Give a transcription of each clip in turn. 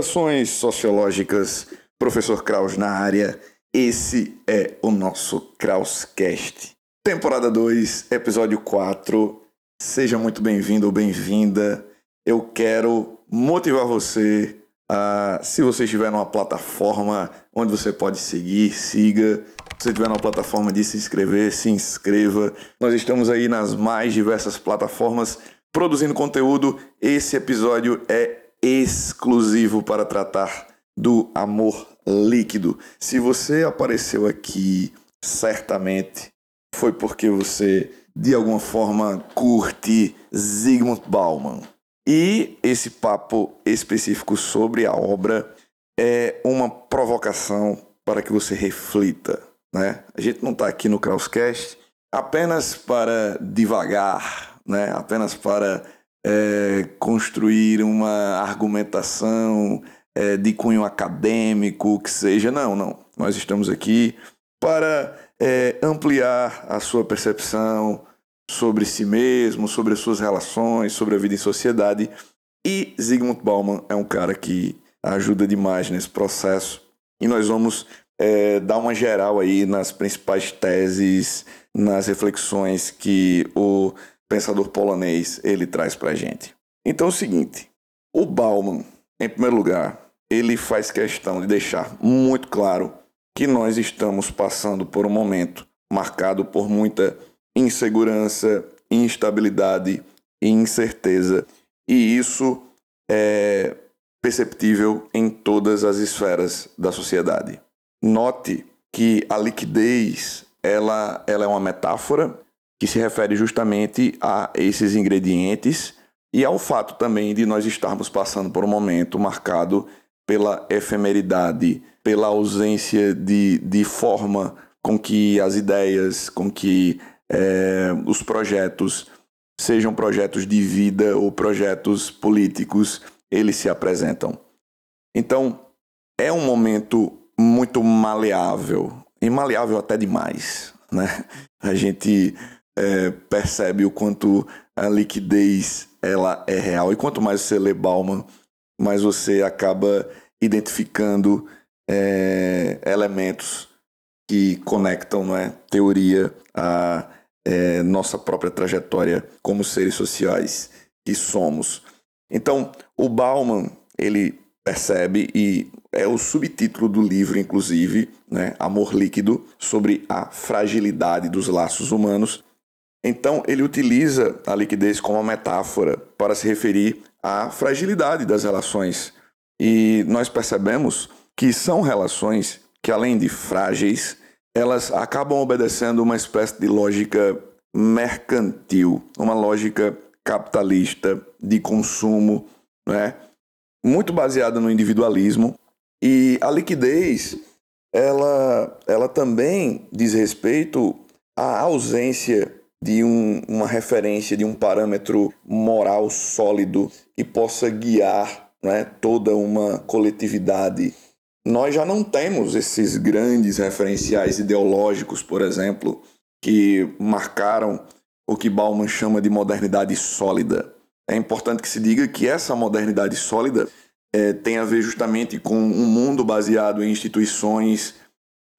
Saudações sociológicas, professor Kraus na área. Esse é o nosso Krauscast. Temporada 2, episódio 4. Seja muito bem-vindo ou bem-vinda. Eu quero motivar você a, se você estiver numa plataforma onde você pode seguir, siga. Se você estiver numa plataforma de se inscrever, se inscreva. Nós estamos aí nas mais diversas plataformas produzindo conteúdo. Esse episódio é exclusivo para tratar do amor líquido. Se você apareceu aqui, certamente foi porque você de alguma forma curte Zygmunt Bauman. E esse papo específico sobre a obra é uma provocação para que você reflita. Né? A gente não está aqui no Krauscast apenas para divagar, né? apenas para é, construir uma argumentação é, de cunho acadêmico, que seja. Não, não. Nós estamos aqui para é, ampliar a sua percepção sobre si mesmo, sobre as suas relações, sobre a vida em sociedade. E Zygmunt Bauman é um cara que ajuda demais nesse processo. E nós vamos é, dar uma geral aí nas principais teses, nas reflexões que o pensador polonês ele traz para a gente. Então é o seguinte, o Bauman, em primeiro lugar, ele faz questão de deixar muito claro que nós estamos passando por um momento marcado por muita insegurança, instabilidade e incerteza, e isso é perceptível em todas as esferas da sociedade. Note que a liquidez ela, ela é uma metáfora que se refere justamente a esses ingredientes e ao fato também de nós estarmos passando por um momento marcado pela efemeridade, pela ausência de, de forma com que as ideias, com que é, os projetos, sejam projetos de vida ou projetos políticos, eles se apresentam. Então, é um momento muito maleável, e maleável até demais. Né? A gente é, percebe o quanto a liquidez ela é real. E quanto mais você lê Bauman, mais você acaba identificando é, elementos que conectam não é, teoria a é, nossa própria trajetória como seres sociais que somos. Então, o Bauman, ele percebe, e é o subtítulo do livro, inclusive, né, Amor Líquido, sobre a fragilidade dos laços humanos, então, ele utiliza a liquidez como uma metáfora para se referir à fragilidade das relações. E nós percebemos que são relações que, além de frágeis, elas acabam obedecendo uma espécie de lógica mercantil, uma lógica capitalista de consumo, né? muito baseada no individualismo. E a liquidez, ela, ela também diz respeito à ausência de um, uma referência, de um parâmetro moral sólido que possa guiar né, toda uma coletividade. Nós já não temos esses grandes referenciais ideológicos, por exemplo, que marcaram o que Bauman chama de modernidade sólida. É importante que se diga que essa modernidade sólida é, tem a ver justamente com um mundo baseado em instituições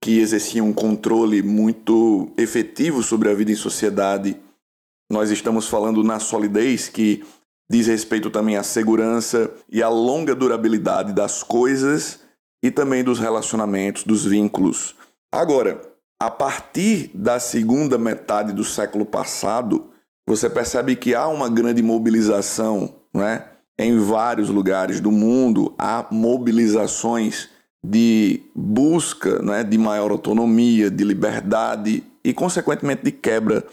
que exerciam um controle muito efetivo sobre a vida em sociedade. Nós estamos falando na solidez, que diz respeito também à segurança e à longa durabilidade das coisas e também dos relacionamentos, dos vínculos. Agora, a partir da segunda metade do século passado, você percebe que há uma grande mobilização, não é? Em vários lugares do mundo há mobilizações de busca né, de maior autonomia, de liberdade e, consequentemente, de quebra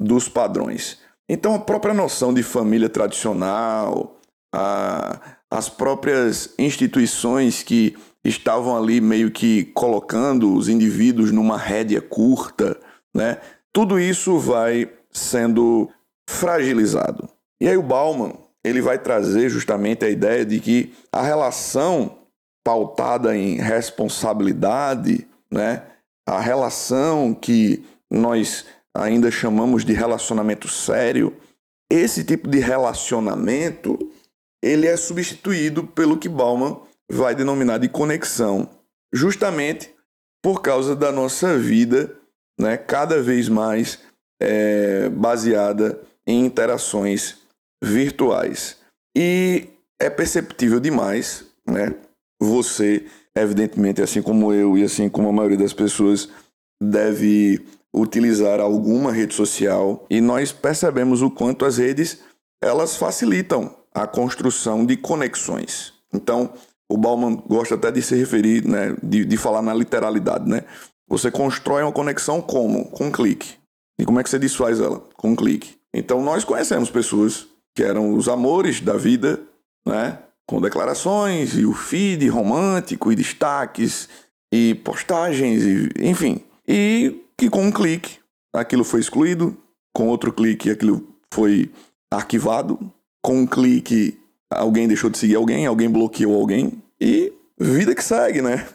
dos padrões. Então, a própria noção de família tradicional, a, as próprias instituições que estavam ali meio que colocando os indivíduos numa rédea curta, né? tudo isso vai sendo fragilizado. E aí o Bauman ele vai trazer justamente a ideia de que a relação pautada em responsabilidade, né? A relação que nós ainda chamamos de relacionamento sério, esse tipo de relacionamento ele é substituído pelo que Bauman vai denominar de conexão, justamente por causa da nossa vida, né, cada vez mais é, baseada em interações virtuais. E é perceptível demais, né? Você, evidentemente, assim como eu e assim como a maioria das pessoas, deve utilizar alguma rede social e nós percebemos o quanto as redes elas facilitam a construção de conexões. Então, o Bauman gosta até de se referir, né, de, de falar na literalidade, né? Você constrói uma conexão como? Com um clique. E como é que você desfaz ela? Com um clique. Então, nós conhecemos pessoas que eram os amores da vida, né? Com declarações e o feed romântico e destaques e postagens, e, enfim. E que com um clique aquilo foi excluído, com outro clique aquilo foi arquivado, com um clique alguém deixou de seguir alguém, alguém bloqueou alguém e vida que segue, né?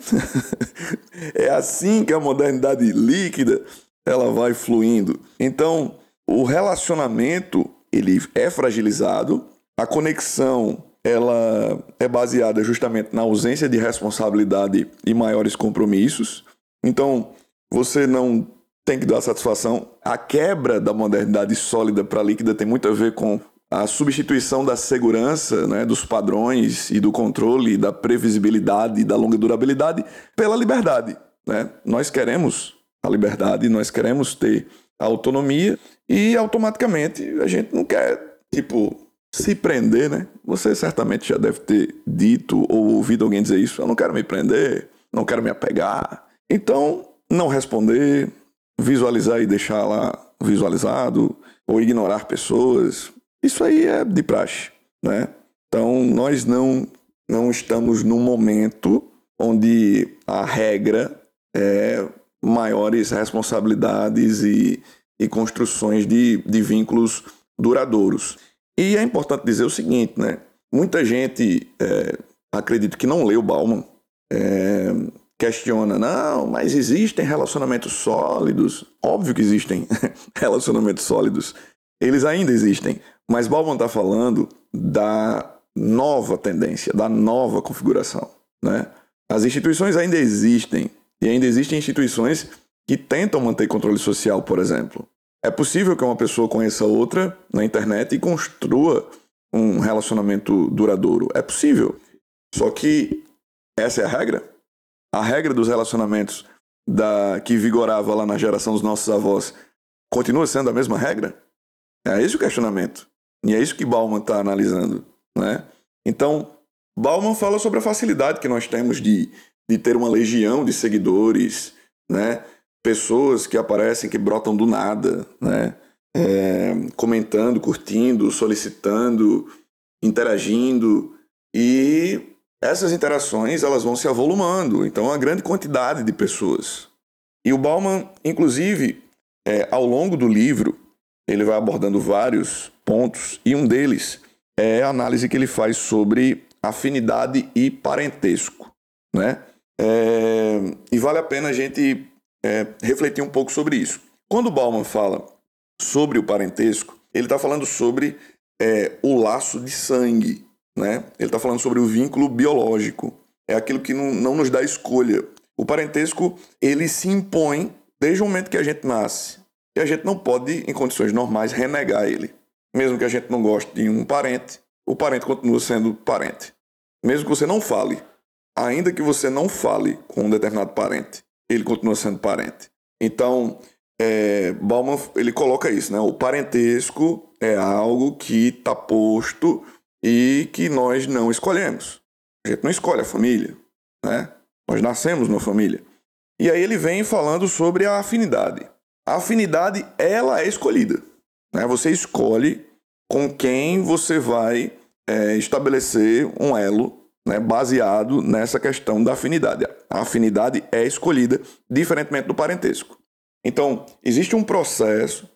é assim que a modernidade líquida ela vai fluindo. Então, o relacionamento ele é fragilizado, a conexão ela é baseada justamente na ausência de responsabilidade e maiores compromissos. Então, você não tem que dar satisfação. A quebra da modernidade sólida para líquida tem muito a ver com a substituição da segurança, né, dos padrões e do controle, da previsibilidade e da longa durabilidade pela liberdade. Né? Nós queremos a liberdade, nós queremos ter a autonomia e automaticamente a gente não quer, tipo, se prender, né? Você certamente já deve ter dito ou ouvido alguém dizer isso. Eu não quero me prender, não quero me apegar. Então, não responder, visualizar e deixar lá visualizado, ou ignorar pessoas, isso aí é de praxe, né? Então, nós não, não estamos num momento onde a regra é maiores responsabilidades e, e construções de, de vínculos duradouros. E é importante dizer o seguinte, né? Muita gente, é, acredito que não leu Bauman, é, questiona, não, mas existem relacionamentos sólidos. Óbvio que existem relacionamentos sólidos. Eles ainda existem. Mas Bauman está falando da nova tendência, da nova configuração. Né? As instituições ainda existem. E ainda existem instituições que tentam manter controle social, por exemplo. É possível que uma pessoa conheça outra na internet e construa um relacionamento duradouro. É possível. Só que essa é a regra? a regra dos relacionamentos da que vigorava lá na geração dos nossos avós continua sendo a mesma regra? É esse o questionamento. E é isso que Bauman está analisando. Né? Então, Bauman fala sobre a facilidade que nós temos de, de ter uma legião de seguidores, né? Pessoas que aparecem, que brotam do nada, né? É, comentando, curtindo, solicitando, interagindo. E essas interações elas vão se avolumando, então uma grande quantidade de pessoas. E o Bauman, inclusive, é, ao longo do livro, ele vai abordando vários pontos, e um deles é a análise que ele faz sobre afinidade e parentesco. Né? É, e vale a pena a gente é, refletir um pouco sobre isso. Quando Bauman fala sobre o parentesco, ele está falando sobre é, o laço de sangue, né? Ele está falando sobre o vínculo biológico. É aquilo que não, não nos dá escolha. O parentesco, ele se impõe desde o momento que a gente nasce. E a gente não pode, em condições normais, renegar ele. Mesmo que a gente não goste de um parente, o parente continua sendo parente. Mesmo que você não fale, ainda que você não fale com um determinado parente, ele continua sendo parente. Então, é, Bauman ele coloca isso, né? O parentesco é algo que está posto e que nós não escolhemos. A gente não escolhe a família, né? Nós nascemos numa família. E aí ele vem falando sobre a afinidade. A afinidade, ela é escolhida. Né? Você escolhe com quem você vai é, estabelecer um elo né, baseado nessa questão da afinidade. A afinidade é escolhida, diferentemente do parentesco. Então, existe um processo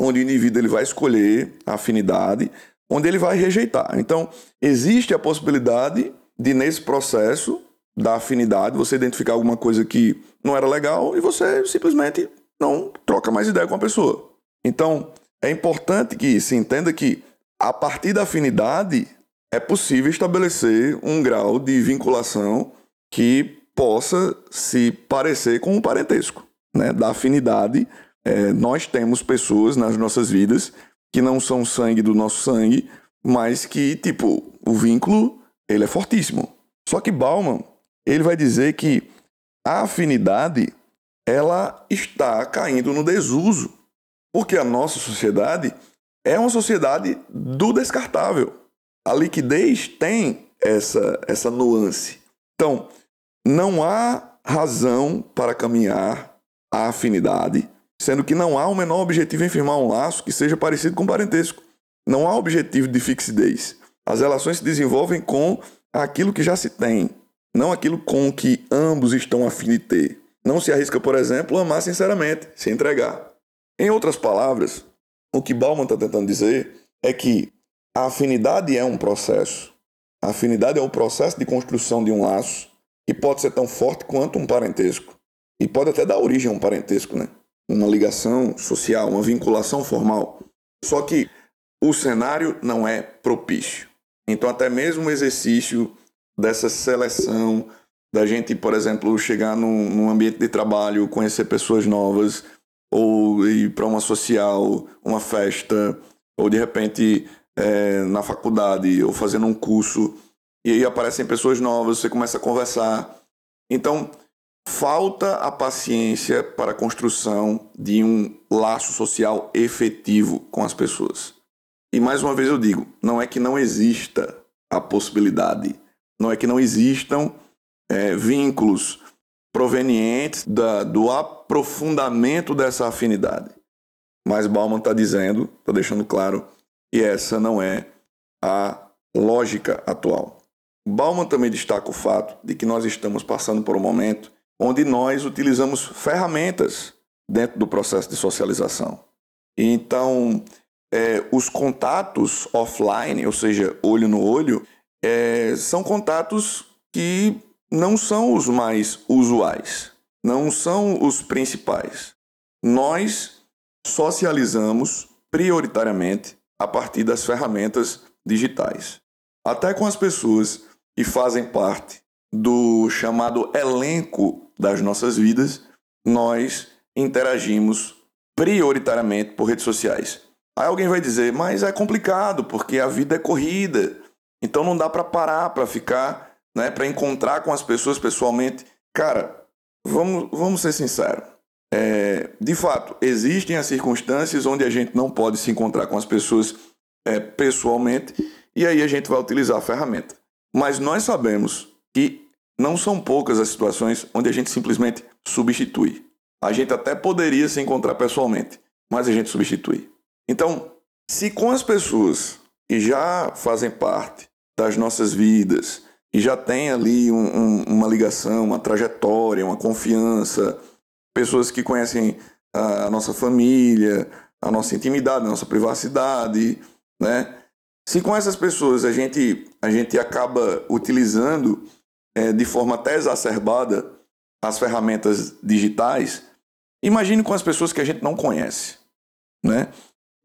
onde o indivíduo ele vai escolher a afinidade onde ele vai rejeitar. Então, existe a possibilidade de, nesse processo da afinidade, você identificar alguma coisa que não era legal e você simplesmente não troca mais ideia com a pessoa. Então, é importante que se entenda que, a partir da afinidade, é possível estabelecer um grau de vinculação que possa se parecer com um parentesco, né? Da afinidade. É, nós temos pessoas nas nossas vidas que não são sangue do nosso sangue, mas que, tipo, o vínculo, ele é fortíssimo. Só que Bauman, ele vai dizer que a afinidade, ela está caindo no desuso, porque a nossa sociedade é uma sociedade do descartável. A liquidez tem essa, essa nuance. Então, não há razão para caminhar a afinidade, sendo que não há o menor objetivo em firmar um laço que seja parecido com parentesco. Não há objetivo de fixidez. As relações se desenvolvem com aquilo que já se tem, não aquilo com que ambos estão a fim de ter. Não se arrisca, por exemplo, amar sinceramente, se entregar. Em outras palavras, o que Bauman está tentando dizer é que a afinidade é um processo. A afinidade é o processo de construção de um laço que pode ser tão forte quanto um parentesco. E pode até dar origem a um parentesco, né? Uma ligação social, uma vinculação formal. Só que o cenário não é propício. Então, até mesmo o exercício dessa seleção, da gente, por exemplo, chegar num, num ambiente de trabalho, conhecer pessoas novas, ou ir para uma social, uma festa, ou de repente é, na faculdade, ou fazendo um curso, e aí aparecem pessoas novas, você começa a conversar. Então, falta a paciência para a construção de um laço social efetivo com as pessoas. E mais uma vez eu digo, não é que não exista a possibilidade, não é que não existam é, vínculos provenientes da, do aprofundamento dessa afinidade. Mas Bauman está dizendo, está deixando claro, que essa não é a lógica atual. Bauman também destaca o fato de que nós estamos passando por um momento onde nós utilizamos ferramentas dentro do processo de socialização. Então, é, os contatos offline, ou seja, olho no olho, é, são contatos que não são os mais usuais, não são os principais. Nós socializamos prioritariamente a partir das ferramentas digitais. Até com as pessoas que fazem parte do chamado elenco das nossas vidas, nós interagimos prioritariamente por redes sociais. Aí alguém vai dizer, mas é complicado porque a vida é corrida, então não dá para parar, para ficar, né, para encontrar com as pessoas pessoalmente. Cara, vamos, vamos ser sinceros. É, de fato, existem as circunstâncias onde a gente não pode se encontrar com as pessoas é, pessoalmente e aí a gente vai utilizar a ferramenta. Mas nós sabemos que não são poucas as situações onde a gente simplesmente substitui. A gente até poderia se encontrar pessoalmente, mas a gente substitui. Então, se com as pessoas que já fazem parte das nossas vidas, e já tem ali um, um, uma ligação, uma trajetória, uma confiança, pessoas que conhecem a, a nossa família, a nossa intimidade, a nossa privacidade, né? Se com essas pessoas a gente, a gente acaba utilizando é, de forma até exacerbada as ferramentas digitais, imagine com as pessoas que a gente não conhece, né?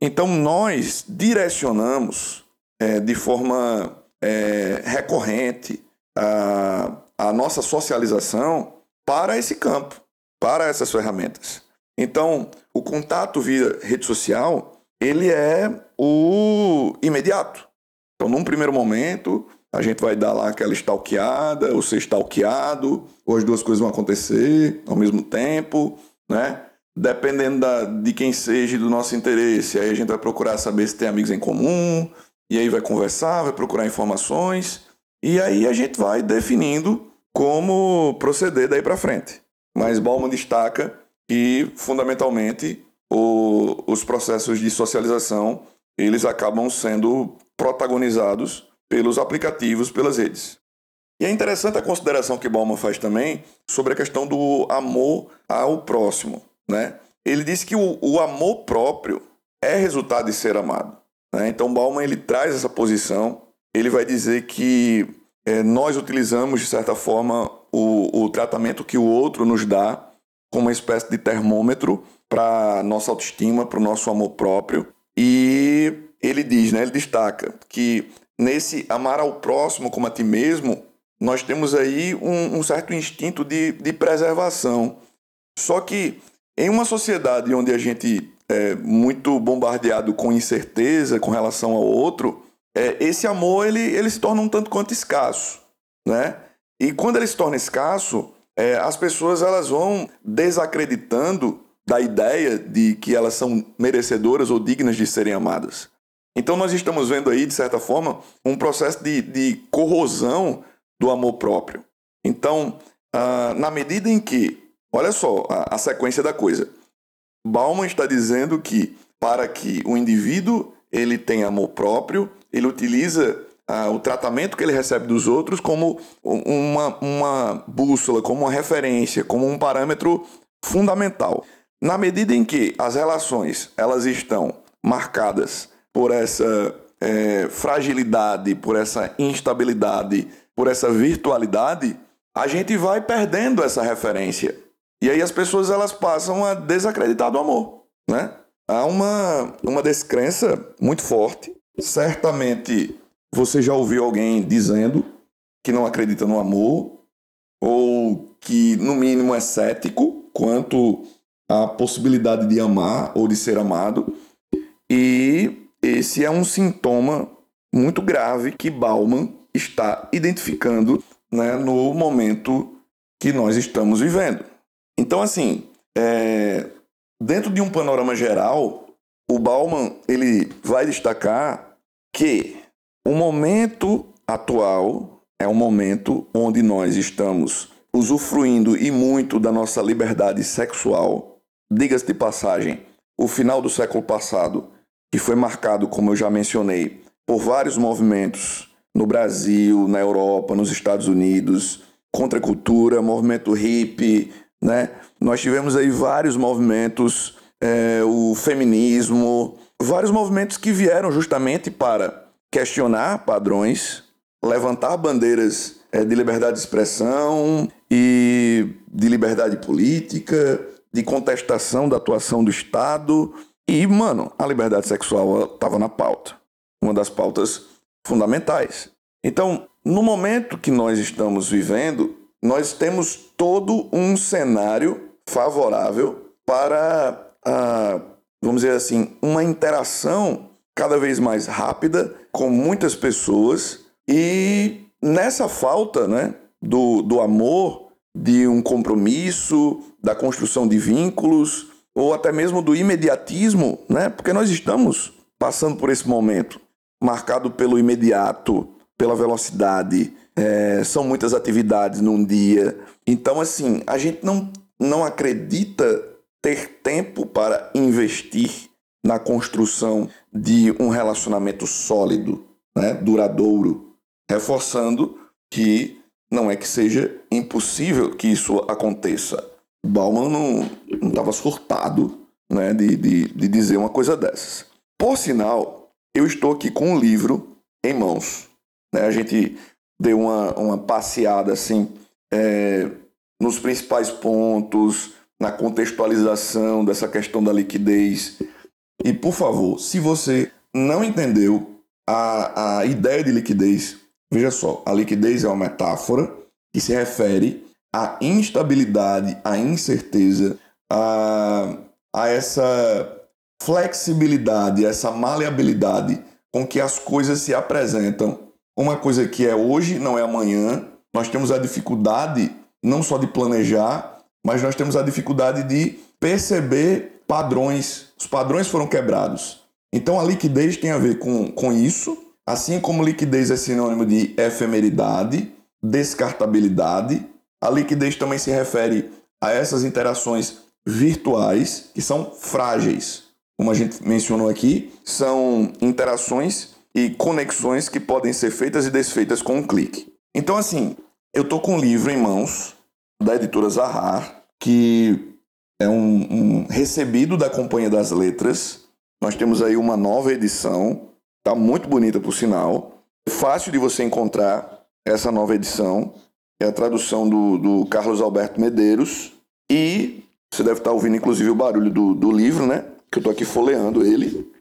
Então, nós direcionamos é, de forma é, recorrente a, a nossa socialização para esse campo, para essas ferramentas. Então, o contato via rede social, ele é o imediato. Então, num primeiro momento, a gente vai dar lá aquela stalkeada, ou ser stalkeado, ou as duas coisas vão acontecer ao mesmo tempo, né? dependendo da, de quem seja do nosso interesse, aí a gente vai procurar saber se tem amigos em comum, e aí vai conversar, vai procurar informações, e aí a gente vai definindo como proceder daí para frente. Mas Bauman destaca que, fundamentalmente, o, os processos de socialização eles acabam sendo protagonizados pelos aplicativos, pelas redes. E é interessante a consideração que Bauman faz também sobre a questão do amor ao próximo. Né? Ele diz que o, o amor próprio é resultado de ser amado. Né? Então, Bauman ele traz essa posição. Ele vai dizer que é, nós utilizamos, de certa forma, o, o tratamento que o outro nos dá como uma espécie de termômetro para nossa autoestima, para o nosso amor próprio. E ele diz, né, ele destaca que nesse amar ao próximo como a ti mesmo, nós temos aí um, um certo instinto de, de preservação. Só que em uma sociedade onde a gente é muito bombardeado com incerteza com relação ao outro, é, esse amor ele, ele se torna um tanto quanto escasso, né? E quando ele se torna escasso, é, as pessoas elas vão desacreditando da ideia de que elas são merecedoras ou dignas de serem amadas. Então nós estamos vendo aí, de certa forma, um processo de, de corrosão do amor próprio. Então, ah, na medida em que, olha só a, a sequência da coisa, Bauman está dizendo que para que o indivíduo ele tenha amor próprio, ele utiliza ah, o tratamento que ele recebe dos outros como uma, uma bússola, como uma referência, como um parâmetro fundamental. Na medida em que as relações elas estão marcadas por essa é, fragilidade, por essa instabilidade, por essa virtualidade, a gente vai perdendo essa referência. E aí as pessoas elas passam a desacreditar do amor, né? Há uma, uma descrença muito forte. Certamente você já ouviu alguém dizendo que não acredita no amor, ou que, no mínimo, é cético quanto à possibilidade de amar ou de ser amado. E esse é um sintoma muito grave que Bauman está identificando né, no momento que nós estamos vivendo. Então, assim, é, dentro de um panorama geral, o Bauman ele vai destacar que o momento atual é um momento onde nós estamos usufruindo e muito da nossa liberdade sexual. Diga-se de passagem, o final do século passado, que foi marcado, como eu já mencionei, por vários movimentos no Brasil, na Europa, nos Estados Unidos, contra a cultura, movimento hippie, né? Nós tivemos aí vários movimentos, é, o feminismo, vários movimentos que vieram justamente para questionar padrões, levantar bandeiras é, de liberdade de expressão e de liberdade política, de contestação da atuação do Estado. E, mano, a liberdade sexual estava na pauta, uma das pautas fundamentais. Então, no momento que nós estamos vivendo, nós temos todo um cenário favorável para, a, vamos dizer assim, uma interação cada vez mais rápida com muitas pessoas e nessa falta né, do, do amor, de um compromisso, da construção de vínculos ou até mesmo do imediatismo, né? Porque nós estamos passando por esse momento marcado pelo imediato, pela velocidade, é, são muitas atividades num dia. Então, assim, a gente não, não acredita ter tempo para investir na construção de um relacionamento sólido, né, duradouro, reforçando que não é que seja impossível que isso aconteça. Bauman não estava surtado né, de, de, de dizer uma coisa dessas. Por sinal, eu estou aqui com um livro em mãos. Né? A gente deu uma, uma passeada assim é, nos principais pontos, na contextualização dessa questão da liquidez. E por favor, se você não entendeu a, a ideia de liquidez, veja só, a liquidez é uma metáfora que se refere à instabilidade, à incerteza, a, a essa flexibilidade, essa maleabilidade com que as coisas se apresentam. Uma coisa que é hoje não é amanhã. Nós temos a dificuldade não só de planejar, mas nós temos a dificuldade de perceber padrões. Os padrões foram quebrados. Então a liquidez tem a ver com, com isso, assim como liquidez é sinônimo de efemeridade, descartabilidade. A liquidez também se refere a essas interações virtuais que são frágeis. Como a gente mencionou aqui, são interações e conexões que podem ser feitas e desfeitas com um clique. Então, assim, eu tô com um livro em mãos da editora Zahar, que é um, um recebido da Companhia das Letras. Nós temos aí uma nova edição, tá muito bonita por sinal. Fácil de você encontrar essa nova edição. É a tradução do, do Carlos Alberto Medeiros. E você deve estar ouvindo, inclusive, o barulho do, do livro, né? Que eu estou aqui folheando ele.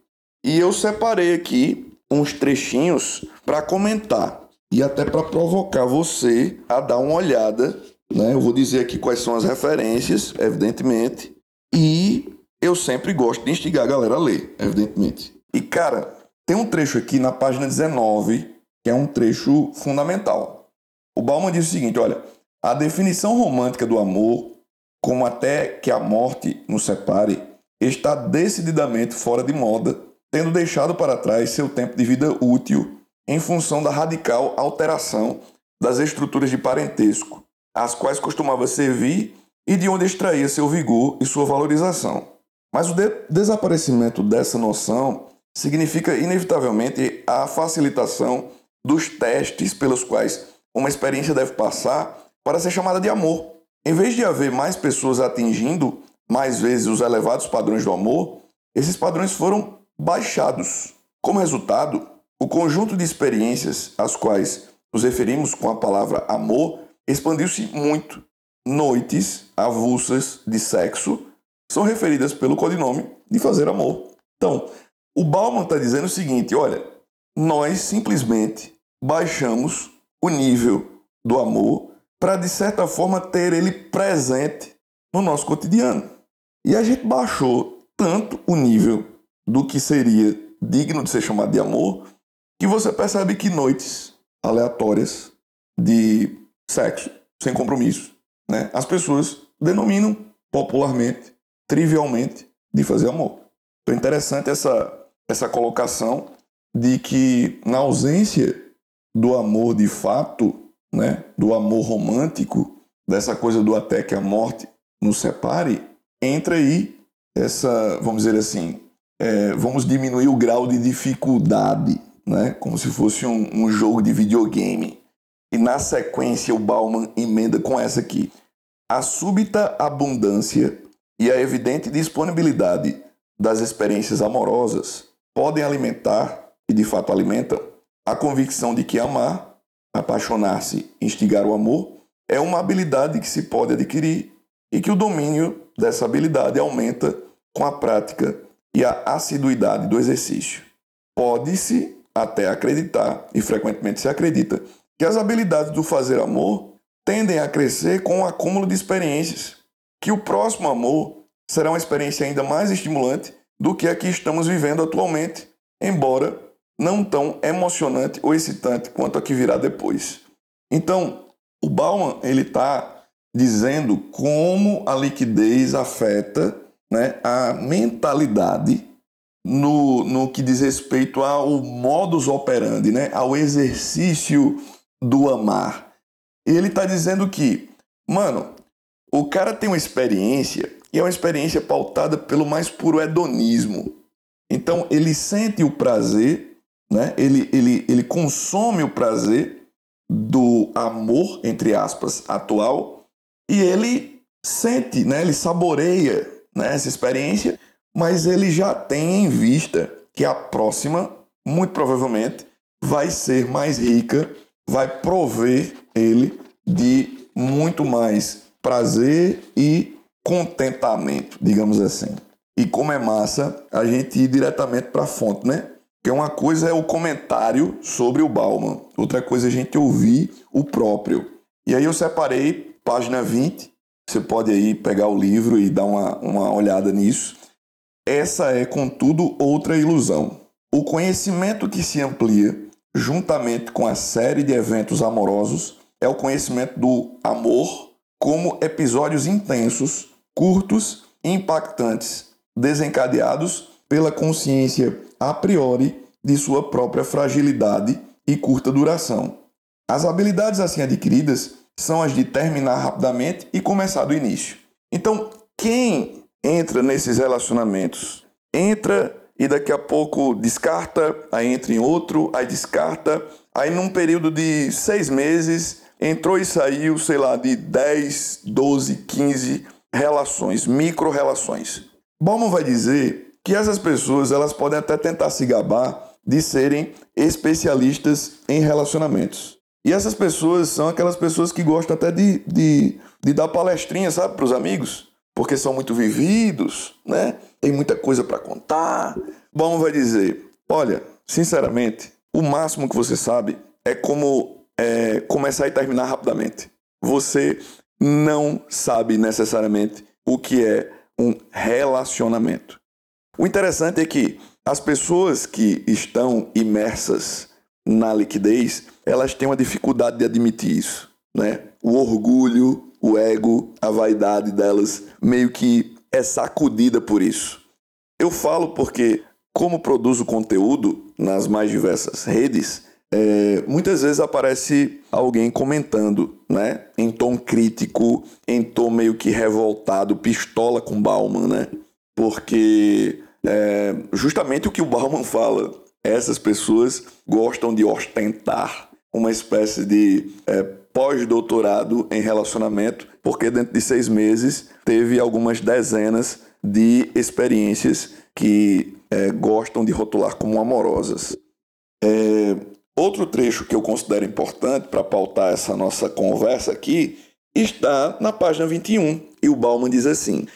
E eu separei aqui uns trechinhos para comentar e até para provocar você a dar uma olhada. Né? Eu vou dizer aqui quais são as referências, evidentemente, e eu sempre gosto de instigar a galera a ler, evidentemente. E cara, tem um trecho aqui na página 19 que é um trecho fundamental. O Bauman diz o seguinte: olha, a definição romântica do amor, como até que a morte nos separe, está decididamente fora de moda, tendo deixado para trás seu tempo de vida útil em função da radical alteração das estruturas de parentesco, às quais costumava servir e de onde extraía seu vigor e sua valorização. Mas o de desaparecimento dessa noção significa inevitavelmente a facilitação dos testes pelos quais uma experiência deve passar para ser chamada de amor. Em vez de haver mais pessoas atingindo mais vezes os elevados padrões do amor, esses padrões foram baixados. Como resultado, o conjunto de experiências às quais nos referimos com a palavra amor expandiu-se muito. Noites avulsas de sexo são referidas pelo codinome de fazer amor. Então, o Bauman está dizendo o seguinte: olha, nós simplesmente baixamos o nível do amor para, de certa forma, ter ele presente no nosso cotidiano. E a gente baixou tanto o nível do que seria digno de ser chamado de amor, que você percebe que noites aleatórias de sexo, sem compromisso, né, as pessoas denominam popularmente, trivialmente, de fazer amor. Então é interessante essa, essa colocação de que, na ausência do amor de fato, né, do amor romântico, dessa coisa do até que a morte nos separe, entra aí essa, vamos dizer assim, é, vamos diminuir o grau de dificuldade, né, como se fosse um, um jogo de videogame. E na sequência o Bauman emenda com essa aqui. A súbita abundância e a evidente disponibilidade das experiências amorosas podem alimentar, e de fato alimentam, a convicção de que amar, apaixonar-se, instigar o amor, é uma habilidade que se pode adquirir e que o domínio dessa habilidade aumenta com a prática e a assiduidade do exercício. Pode-se até acreditar, e frequentemente se acredita, que as habilidades do fazer amor tendem a crescer com o acúmulo de experiências, que o próximo amor será uma experiência ainda mais estimulante do que a que estamos vivendo atualmente, embora não tão emocionante ou excitante quanto a que virá depois. Então, o Bauman ele está dizendo como a liquidez afeta né, a mentalidade no, no que diz respeito ao modus operandi, né, ao exercício do amar. E ele está dizendo que, mano, o cara tem uma experiência e é uma experiência pautada pelo mais puro hedonismo. Então ele sente o prazer né? Ele, ele, ele consome o prazer do amor, entre aspas, atual, e ele sente, né? ele saboreia né? essa experiência, mas ele já tem em vista que a próxima, muito provavelmente, vai ser mais rica, vai prover ele de muito mais prazer e contentamento, digamos assim. E como é massa a gente ir diretamente para a fonte, né? Porque uma coisa é o comentário sobre o Bauman, outra coisa é a gente ouvir o próprio. E aí eu separei página 20, você pode aí pegar o livro e dar uma, uma olhada nisso. Essa é, contudo, outra ilusão. O conhecimento que se amplia juntamente com a série de eventos amorosos é o conhecimento do amor como episódios intensos, curtos e impactantes, desencadeados pela consciência a priori de sua própria fragilidade e curta duração. As habilidades assim adquiridas são as de terminar rapidamente e começar do início. Então, quem entra nesses relacionamentos entra e daqui a pouco descarta, aí entra em outro, aí descarta, aí num período de seis meses entrou e saiu, sei lá, de 10, 12, 15 relações, micro-relações. Bauman vai dizer que essas pessoas elas podem até tentar se gabar de serem especialistas em relacionamentos. E essas pessoas são aquelas pessoas que gostam até de, de, de dar palestrinha, sabe, para os amigos, porque são muito vividos, né? Tem muita coisa para contar. Bom, vai dizer: olha, sinceramente, o máximo que você sabe é como é, começar e terminar rapidamente. Você não sabe necessariamente o que é um relacionamento. O interessante é que as pessoas que estão imersas na liquidez, elas têm uma dificuldade de admitir isso, né? O orgulho, o ego, a vaidade delas meio que é sacudida por isso. Eu falo porque, como produzo conteúdo nas mais diversas redes, é, muitas vezes aparece alguém comentando, né? Em tom crítico, em tom meio que revoltado, pistola com Bauman, né? Porque é, justamente o que o Bauman fala, essas pessoas gostam de ostentar uma espécie de é, pós-doutorado em relacionamento, porque dentro de seis meses teve algumas dezenas de experiências que é, gostam de rotular como amorosas. É, outro trecho que eu considero importante para pautar essa nossa conversa aqui está na página 21, e o Bauman diz assim: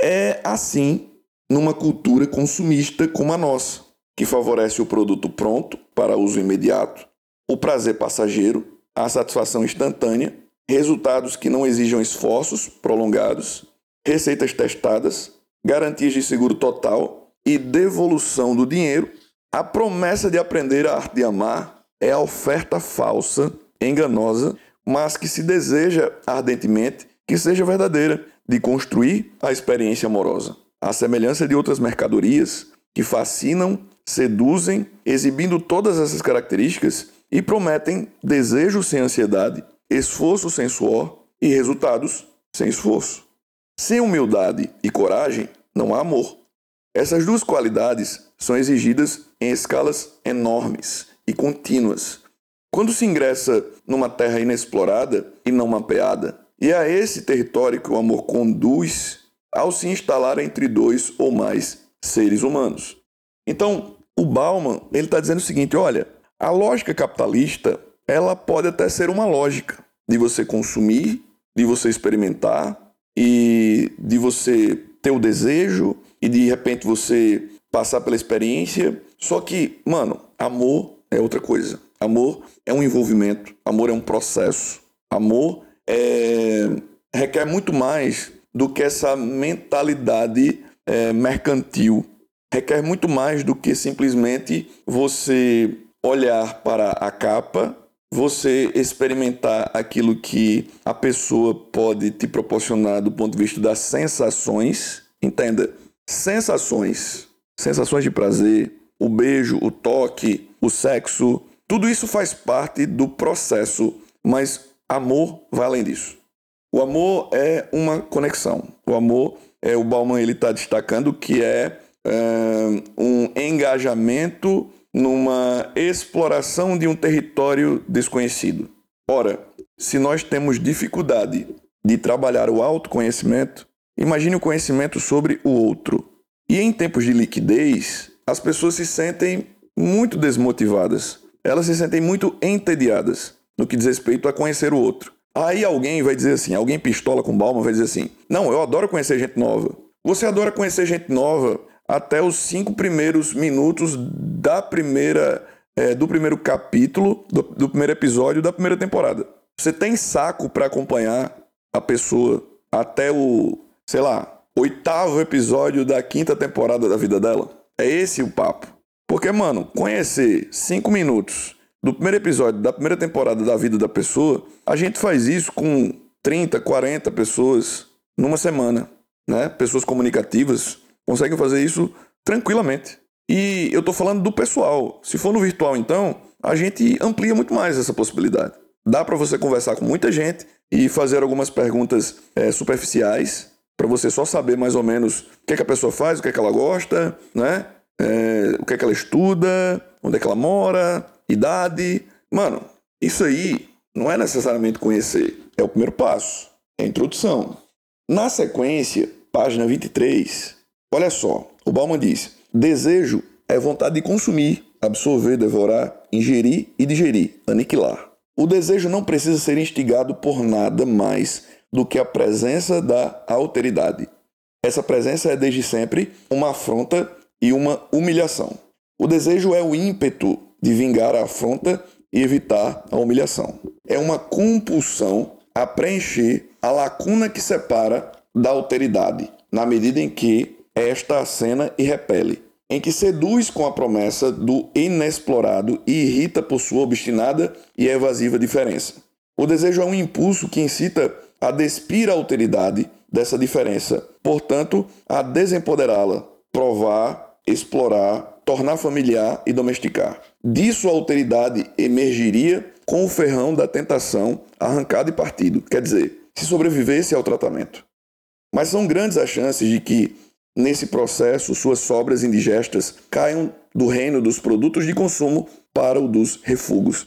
É assim numa cultura consumista como a nossa, que favorece o produto pronto para uso imediato, o prazer passageiro, a satisfação instantânea, resultados que não exijam esforços prolongados, receitas testadas, garantias de seguro total e devolução do dinheiro, a promessa de aprender a arte de amar é a oferta falsa, enganosa, mas que se deseja ardentemente que seja verdadeira, de construir a experiência amorosa. À semelhança de outras mercadorias que fascinam, seduzem, exibindo todas essas características e prometem desejo sem ansiedade, esforço sem suor e resultados sem esforço. Sem humildade e coragem, não há amor. Essas duas qualidades são exigidas em escalas enormes e contínuas. Quando se ingressa numa terra inexplorada e não mapeada, e é a esse território que o amor conduz ao se instalar entre dois ou mais seres humanos. Então, o Bauman ele está dizendo o seguinte: olha, a lógica capitalista ela pode até ser uma lógica de você consumir, de você experimentar e de você ter o desejo e de repente você passar pela experiência. Só que, mano, amor é outra coisa. Amor é um envolvimento, amor é um processo, amor é... requer muito mais do que essa mentalidade é, mercantil. Requer muito mais do que simplesmente você olhar para a capa, você experimentar aquilo que a pessoa pode te proporcionar do ponto de vista das sensações. Entenda, sensações, sensações de prazer, o beijo, o toque, o sexo, tudo isso faz parte do processo, mas amor vai além disso. O amor é uma conexão. O amor, é, o Bauman ele está destacando que é, é um engajamento numa exploração de um território desconhecido. Ora, se nós temos dificuldade de trabalhar o autoconhecimento, imagine o conhecimento sobre o outro. E em tempos de liquidez, as pessoas se sentem muito desmotivadas. Elas se sentem muito entediadas no que diz respeito a conhecer o outro. Aí alguém vai dizer assim, alguém pistola com balma vai dizer assim: Não, eu adoro conhecer gente nova. Você adora conhecer gente nova até os cinco primeiros minutos da primeira, é, do primeiro capítulo, do, do primeiro episódio da primeira temporada. Você tem saco para acompanhar a pessoa até o, sei lá, oitavo episódio da quinta temporada da vida dela? É esse o papo. Porque, mano, conhecer cinco minutos do primeiro episódio da primeira temporada da vida da pessoa, a gente faz isso com 30, 40 pessoas numa semana, né? Pessoas comunicativas conseguem fazer isso tranquilamente. E eu tô falando do pessoal. Se for no virtual, então, a gente amplia muito mais essa possibilidade. Dá para você conversar com muita gente e fazer algumas perguntas é, superficiais para você só saber mais ou menos o que, é que a pessoa faz, o que é que ela gosta, né? É, o que é que ela estuda, onde é que ela mora, idade. Mano, isso aí não é necessariamente conhecer, é o primeiro passo, é a introdução. Na sequência, página 23, olha só, o Bauman diz: desejo é vontade de consumir, absorver, devorar, ingerir e digerir, aniquilar. O desejo não precisa ser instigado por nada mais do que a presença da alteridade. Essa presença é desde sempre uma afronta e uma humilhação. O desejo é o ímpeto de vingar a afronta e evitar a humilhação. É uma compulsão a preencher a lacuna que separa da alteridade, na medida em que esta acena e repele, em que seduz com a promessa do inexplorado e irrita por sua obstinada e evasiva diferença. O desejo é um impulso que incita a despir a alteridade dessa diferença, portanto, a desempoderá-la, provar, explorar, tornar familiar e domesticar. Disso a alteridade emergiria com o ferrão da tentação arrancado e partido, quer dizer, se sobrevivesse ao tratamento. Mas são grandes as chances de que Nesse processo, suas sobras indigestas caiam do reino dos produtos de consumo para o dos refugos.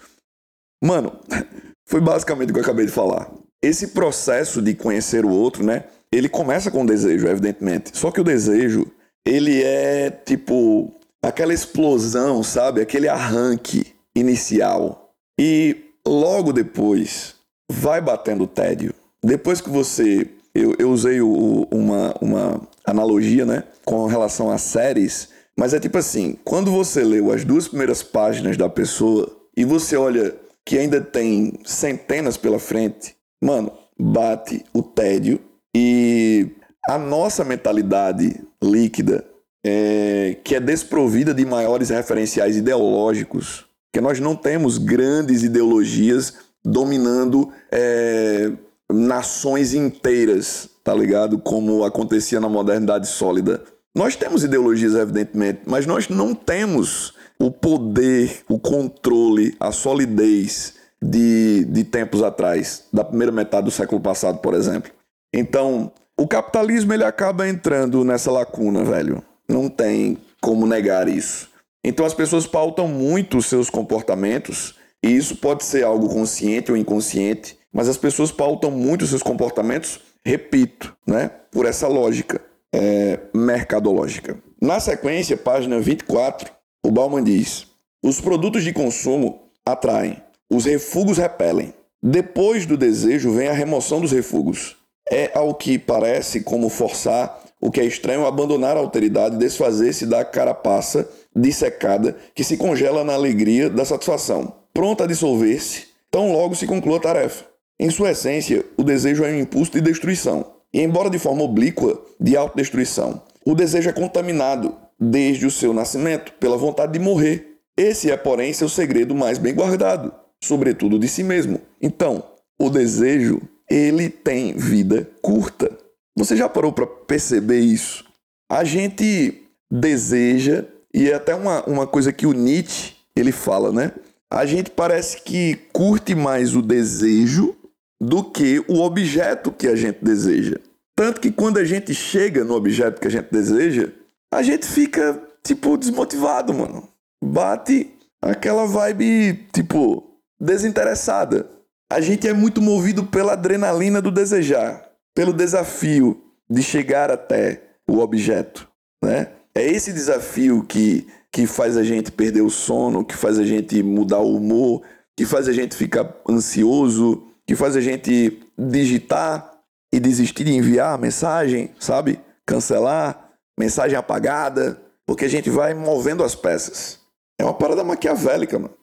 Mano, foi basicamente o que eu acabei de falar. Esse processo de conhecer o outro, né? Ele começa com o desejo, evidentemente. Só que o desejo, ele é tipo aquela explosão, sabe? Aquele arranque inicial. E logo depois vai batendo tédio. Depois que você eu, eu usei o, uma, uma analogia, né, com relação a séries, mas é tipo assim: quando você leu as duas primeiras páginas da pessoa e você olha que ainda tem centenas pela frente, mano, bate o tédio e a nossa mentalidade líquida, é, que é desprovida de maiores referenciais ideológicos, que nós não temos grandes ideologias dominando. É, nações inteiras, tá ligado? Como acontecia na modernidade sólida. Nós temos ideologias, evidentemente, mas nós não temos o poder, o controle, a solidez de, de tempos atrás, da primeira metade do século passado, por exemplo. Então, o capitalismo ele acaba entrando nessa lacuna, velho. Não tem como negar isso. Então, as pessoas pautam muito os seus comportamentos, e isso pode ser algo consciente ou inconsciente, mas as pessoas pautam muito seus comportamentos, repito, né, por essa lógica é, mercadológica. Na sequência, página 24, o Bauman diz: os produtos de consumo atraem, os refugos repelem. Depois do desejo vem a remoção dos refugos. É ao que parece como forçar o que é estranho abandonar a alteridade desfazer-se da carapaça dissecada que se congela na alegria da satisfação, pronta a dissolver-se, tão logo se conclua a tarefa. Em sua essência, o desejo é um impulso de destruição. E, embora de forma oblíqua, de autodestruição, o desejo é contaminado desde o seu nascimento pela vontade de morrer. Esse é, porém, seu segredo mais bem guardado, sobretudo de si mesmo. Então, o desejo, ele tem vida curta. Você já parou para perceber isso? A gente deseja, e é até uma, uma coisa que o Nietzsche ele fala, né? A gente parece que curte mais o desejo do que o objeto que a gente deseja. Tanto que quando a gente chega no objeto que a gente deseja, a gente fica, tipo, desmotivado, mano. Bate aquela vibe, tipo, desinteressada. A gente é muito movido pela adrenalina do desejar, pelo desafio de chegar até o objeto, né? É esse desafio que, que faz a gente perder o sono, que faz a gente mudar o humor, que faz a gente ficar ansioso, que faz a gente digitar e desistir de enviar mensagem, sabe? Cancelar, mensagem apagada, porque a gente vai movendo as peças. É uma parada maquiavélica, mano.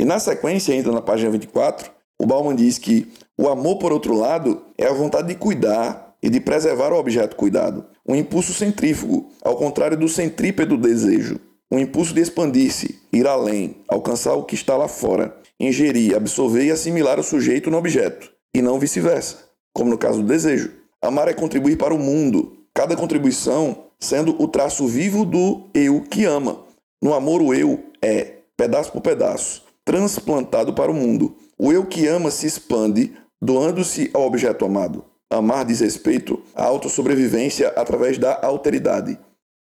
E na sequência, ainda na página 24, o Bauman diz que o amor, por outro lado, é a vontade de cuidar e de preservar o objeto cuidado. Um impulso centrífugo, ao contrário do centrípedo desejo. Um impulso de expandir-se, ir além, alcançar o que está lá fora ingerir, absorver e assimilar o sujeito no objeto, e não vice-versa, como no caso do desejo. Amar é contribuir para o mundo, cada contribuição sendo o traço vivo do eu que ama. No amor, o eu é, pedaço por pedaço, transplantado para o mundo. O eu que ama se expande, doando-se ao objeto amado. Amar diz respeito à autossobrevivência através da alteridade.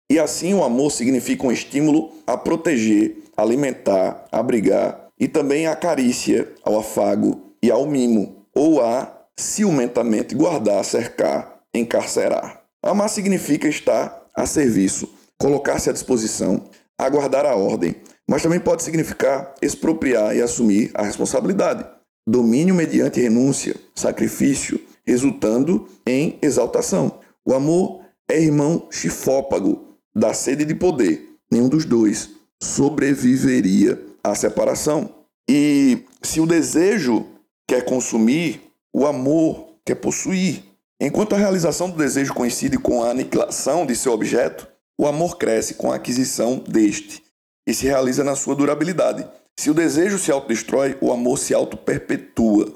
E assim o amor significa um estímulo a proteger, alimentar, abrigar, e também a carícia, ao afago e ao mimo, ou a ciumentamente guardar, cercar, encarcerar. Amar significa estar a serviço, colocar-se à disposição, aguardar a ordem, mas também pode significar expropriar e assumir a responsabilidade. Domínio mediante renúncia, sacrifício, resultando em exaltação. O amor é irmão chifópago da sede de poder. Nenhum dos dois sobreviveria à separação. E se o desejo quer consumir, o amor quer possuir. Enquanto a realização do desejo coincide com a aniquilação de seu objeto, o amor cresce com a aquisição deste e se realiza na sua durabilidade. Se o desejo se autodestrói, o amor se auto-perpetua.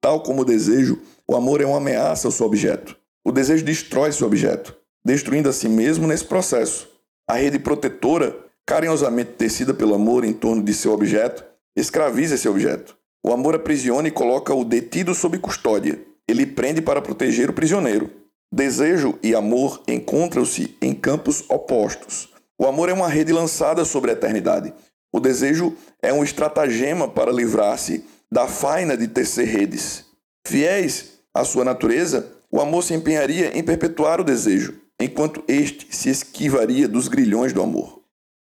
Tal como o desejo, o amor é uma ameaça ao seu objeto. O desejo destrói seu objeto, destruindo a si mesmo nesse processo. A rede protetora, carinhosamente tecida pelo amor em torno de seu objeto, escraviza esse objeto. O amor aprisiona e coloca o detido sob custódia. Ele prende para proteger o prisioneiro. Desejo e amor encontram-se em campos opostos. O amor é uma rede lançada sobre a eternidade. O desejo é um estratagema para livrar-se da faina de tecer redes. Fiéis à sua natureza, o amor se empenharia em perpetuar o desejo, enquanto este se esquivaria dos grilhões do amor.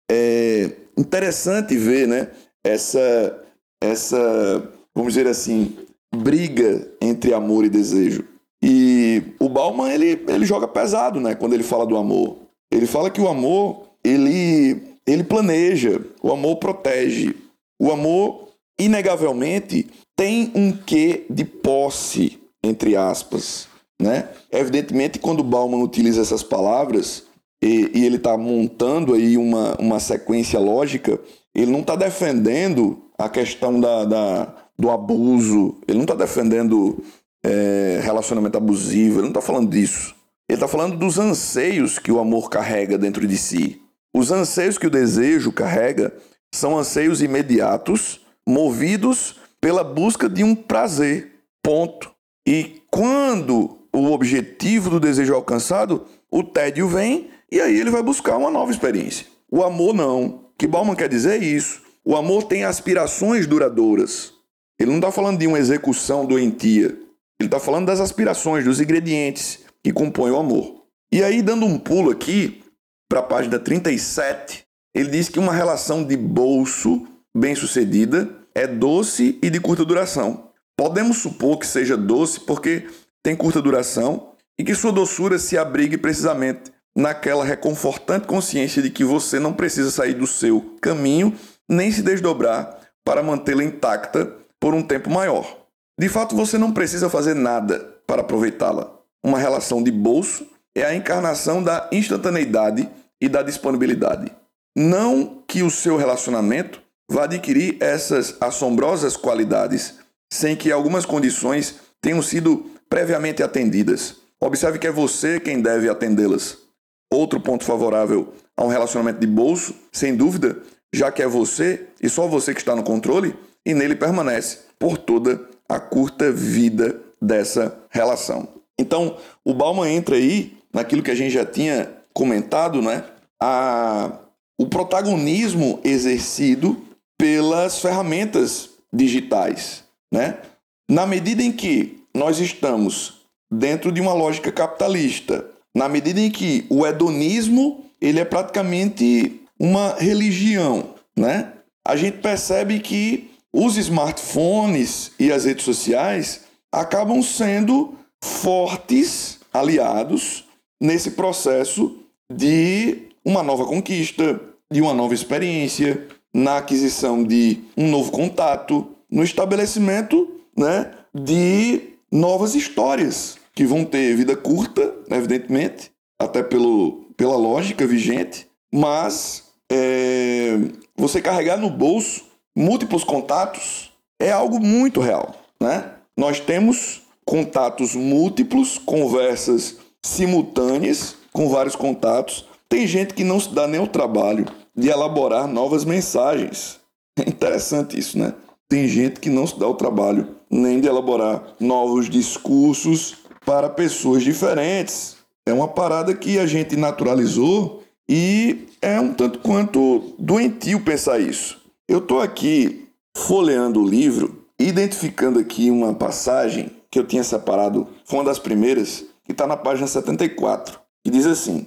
É interessante ver né, essa, essa, vamos dizer assim, briga entre amor e desejo. E o Bauman ele, ele joga pesado né, quando ele fala do amor. Ele fala que o amor ele, ele planeja, o amor protege. O amor, inegavelmente, tem um quê de posse, entre aspas. Né? Evidentemente, quando Bauman utiliza essas palavras e, e ele está montando aí uma, uma sequência lógica, ele não está defendendo a questão da, da, do abuso, ele não está defendendo é, relacionamento abusivo, ele não está falando disso. Ele está falando dos anseios que o amor carrega dentro de si. Os anseios que o desejo carrega são anseios imediatos, movidos pela busca de um prazer. Ponto. E quando o objetivo do desejo é alcançado, o tédio vem e aí ele vai buscar uma nova experiência. O amor não. O que Bauman quer dizer é isso. O amor tem aspirações duradouras. Ele não está falando de uma execução doentia. Ele está falando das aspirações, dos ingredientes que compõem o amor. E aí, dando um pulo aqui para a página 37, ele diz que uma relação de bolso bem-sucedida é doce e de curta duração. Podemos supor que seja doce porque tem curta duração e que sua doçura se abrigue precisamente naquela reconfortante consciência de que você não precisa sair do seu caminho nem se desdobrar para mantê-la intacta por um tempo maior. De fato, você não precisa fazer nada para aproveitá-la. Uma relação de bolso é a encarnação da instantaneidade e da disponibilidade. Não que o seu relacionamento vá adquirir essas assombrosas qualidades sem que algumas condições tenham sido previamente atendidas. Observe que é você quem deve atendê-las. Outro ponto favorável a um relacionamento de bolso, sem dúvida, já que é você e só você que está no controle e nele permanece por toda a curta vida dessa relação. Então, o Bauman entra aí naquilo que a gente já tinha comentado, né? A, o protagonismo exercido pelas ferramentas digitais, né? Na medida em que nós estamos dentro de uma lógica capitalista, na medida em que o hedonismo ele é praticamente uma religião, né? A gente percebe que os smartphones e as redes sociais acabam sendo fortes aliados nesse processo de uma nova conquista, de uma nova experiência, na aquisição de um novo contato, no estabelecimento né, de novas histórias que vão ter vida curta, evidentemente, até pelo, pela lógica vigente, mas é, você carregar no bolso múltiplos contatos é algo muito real. Né? Nós temos contatos múltiplos, conversas simultâneas com vários contatos. Tem gente que não se dá nem o trabalho de elaborar novas mensagens. É interessante isso, né? Tem gente que não se dá o trabalho nem de elaborar novos discursos para pessoas diferentes. É uma parada que a gente naturalizou e é um tanto quanto doentio pensar isso. Eu estou aqui folheando o livro, identificando aqui uma passagem que eu tinha separado, foi uma das primeiras, que está na página 74, que diz assim: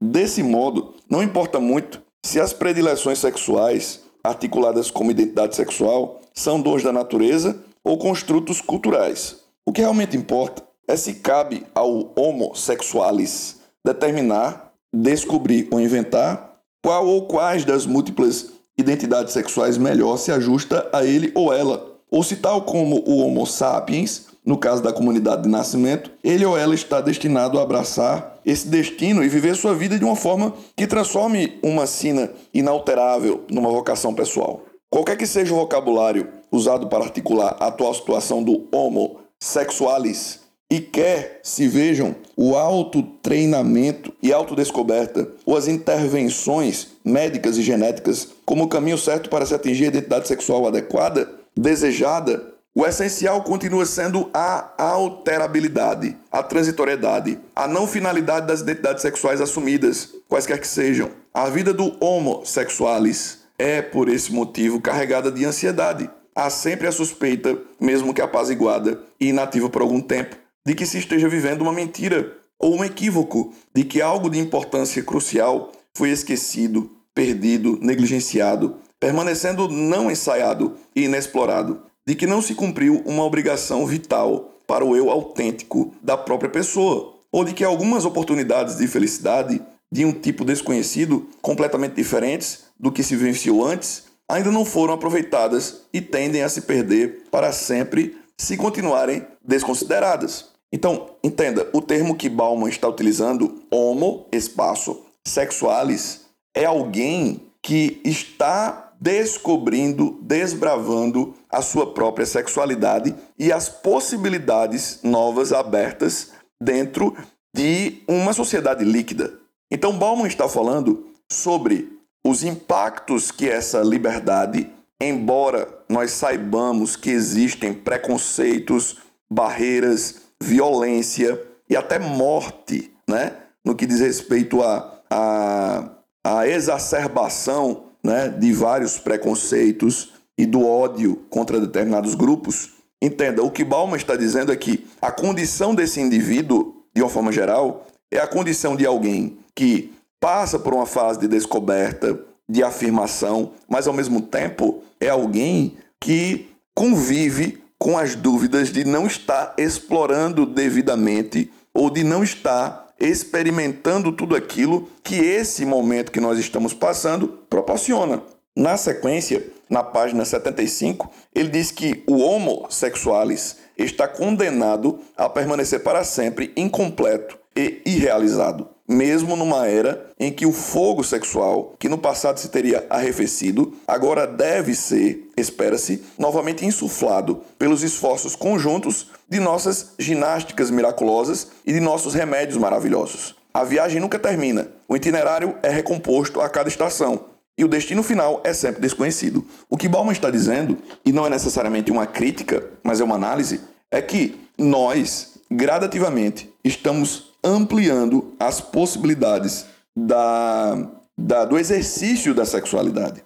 Desse modo, não importa muito se as predileções sexuais, articuladas como identidade sexual, são dons da natureza ou construtos culturais. O que realmente importa é se cabe ao homossexualis determinar, descobrir ou inventar qual ou quais das múltiplas identidades sexuais melhor se ajusta a ele ou ela, ou se tal como o Homo sapiens, no caso da comunidade de nascimento, ele ou ela está destinado a abraçar esse destino e viver sua vida de uma forma que transforme uma sina inalterável numa vocação pessoal. Qualquer que seja o vocabulário usado para articular a atual situação do homo sexualis e quer se vejam o autotreinamento e autodescoberta ou as intervenções médicas e genéticas como o caminho certo para se atingir a identidade sexual adequada, desejada, o essencial continua sendo a alterabilidade, a transitoriedade, a não finalidade das identidades sexuais assumidas, quaisquer que sejam. A vida do homossexualis é, por esse motivo, carregada de ansiedade. Há sempre a suspeita, mesmo que apaziguada e inativa por algum tempo, de que se esteja vivendo uma mentira ou um equívoco, de que algo de importância crucial foi esquecido, perdido, negligenciado, permanecendo não ensaiado e inexplorado, de que não se cumpriu uma obrigação vital para o eu autêntico da própria pessoa, ou de que algumas oportunidades de felicidade de um tipo desconhecido, completamente diferentes do que se vivenciou antes, ainda não foram aproveitadas e tendem a se perder para sempre se continuarem desconsideradas. Então, entenda, o termo que Bauman está utilizando, homo, espaço, sexualis, é alguém que está descobrindo, desbravando a sua própria sexualidade e as possibilidades novas abertas dentro de uma sociedade líquida. Então, Bauman está falando sobre os impactos que essa liberdade, embora nós saibamos que existem preconceitos, barreiras, violência e até morte, né? no que diz respeito à a, a, a, exacerbação né? de vários preconceitos e do ódio contra determinados grupos. Entenda, o que Bauman está dizendo é que a condição desse indivíduo, de uma forma geral, é a condição de alguém que passa por uma fase de descoberta, de afirmação, mas ao mesmo tempo é alguém que convive com as dúvidas de não estar explorando devidamente ou de não estar experimentando tudo aquilo que esse momento que nós estamos passando proporciona. Na sequência, na página 75, ele diz que o homossexualis está condenado a permanecer para sempre incompleto e irrealizado mesmo numa era em que o fogo sexual, que no passado se teria arrefecido, agora deve ser, espera-se, novamente insuflado pelos esforços conjuntos de nossas ginásticas miraculosas e de nossos remédios maravilhosos. A viagem nunca termina, o itinerário é recomposto a cada estação. E o destino final é sempre desconhecido. O que Bauman está dizendo, e não é necessariamente uma crítica, mas é uma análise, é que nós, gradativamente, estamos ampliando as possibilidades da, da, do exercício da sexualidade.